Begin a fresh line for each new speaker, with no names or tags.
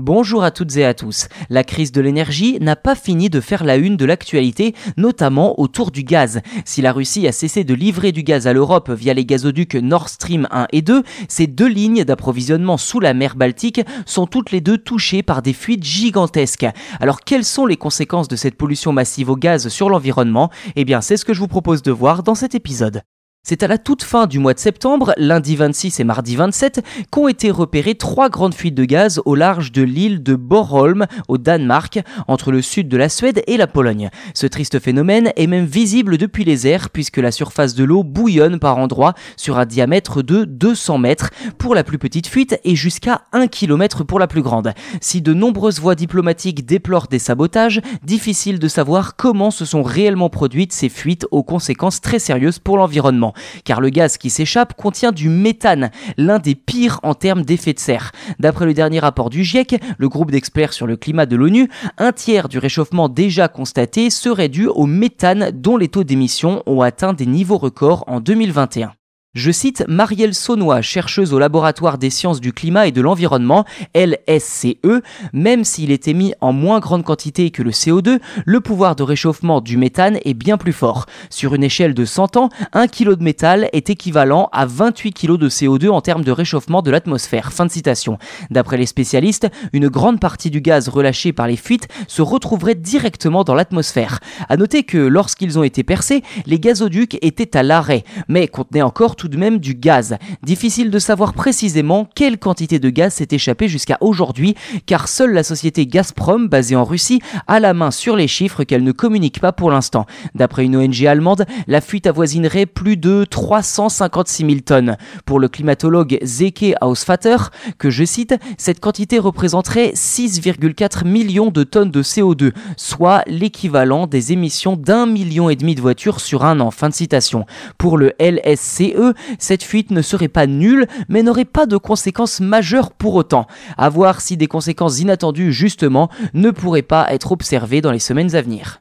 Bonjour à toutes et à tous. La crise de l'énergie n'a pas fini de faire la une de l'actualité, notamment autour du gaz. Si la Russie a cessé de livrer du gaz à l'Europe via les gazoducs Nord Stream 1 et 2, ces deux lignes d'approvisionnement sous la mer Baltique sont toutes les deux touchées par des fuites gigantesques. Alors quelles sont les conséquences de cette pollution massive au gaz sur l'environnement? Eh bien c'est ce que je vous propose de voir dans cet épisode. C'est à la toute fin du mois de septembre, lundi 26 et mardi 27, qu'ont été repérées trois grandes fuites de gaz au large de l'île de Bornholm, au Danemark, entre le sud de la Suède et la Pologne. Ce triste phénomène est même visible depuis les airs, puisque la surface de l'eau bouillonne par endroits sur un diamètre de 200 mètres pour la plus petite fuite et jusqu'à 1 km pour la plus grande. Si de nombreuses voies diplomatiques déplorent des sabotages, difficile de savoir comment se sont réellement produites ces fuites aux conséquences très sérieuses pour l'environnement car le gaz qui s'échappe contient du méthane, l'un des pires en termes d'effet de serre. D'après le dernier rapport du GIEC, le groupe d'experts sur le climat de l'ONU, un tiers du réchauffement déjà constaté serait dû au méthane dont les taux d'émission ont atteint des niveaux records en 2021. Je cite Marielle Saunois, chercheuse au laboratoire des sciences du climat et de l'environnement, LSCE, même s'il est émis en moins grande quantité que le CO2, le pouvoir de réchauffement du méthane est bien plus fort. Sur une échelle de 100 ans, 1 kg de métal est équivalent à 28 kg de CO2 en termes de réchauffement de l'atmosphère. Fin de citation. D'après les spécialistes, une grande partie du gaz relâché par les fuites se retrouverait directement dans l'atmosphère. À noter que lorsqu'ils ont été percés, les gazoducs étaient à l'arrêt, mais contenaient encore tout de même du gaz. Difficile de savoir précisément quelle quantité de gaz s'est échappée jusqu'à aujourd'hui, car seule la société Gazprom, basée en Russie, a la main sur les chiffres qu'elle ne communique pas pour l'instant. D'après une ONG allemande, la fuite avoisinerait plus de 356 000 tonnes. Pour le climatologue Zeke Hausvater, que je cite, cette quantité représenterait 6,4 millions de tonnes de CO2, soit l'équivalent des émissions d'un million et demi de voitures sur un an. Fin de citation. Pour le LSCE, cette fuite ne serait pas nulle, mais n'aurait pas de conséquences majeures pour autant. À voir si des conséquences inattendues, justement, ne pourraient pas être observées dans les semaines à venir.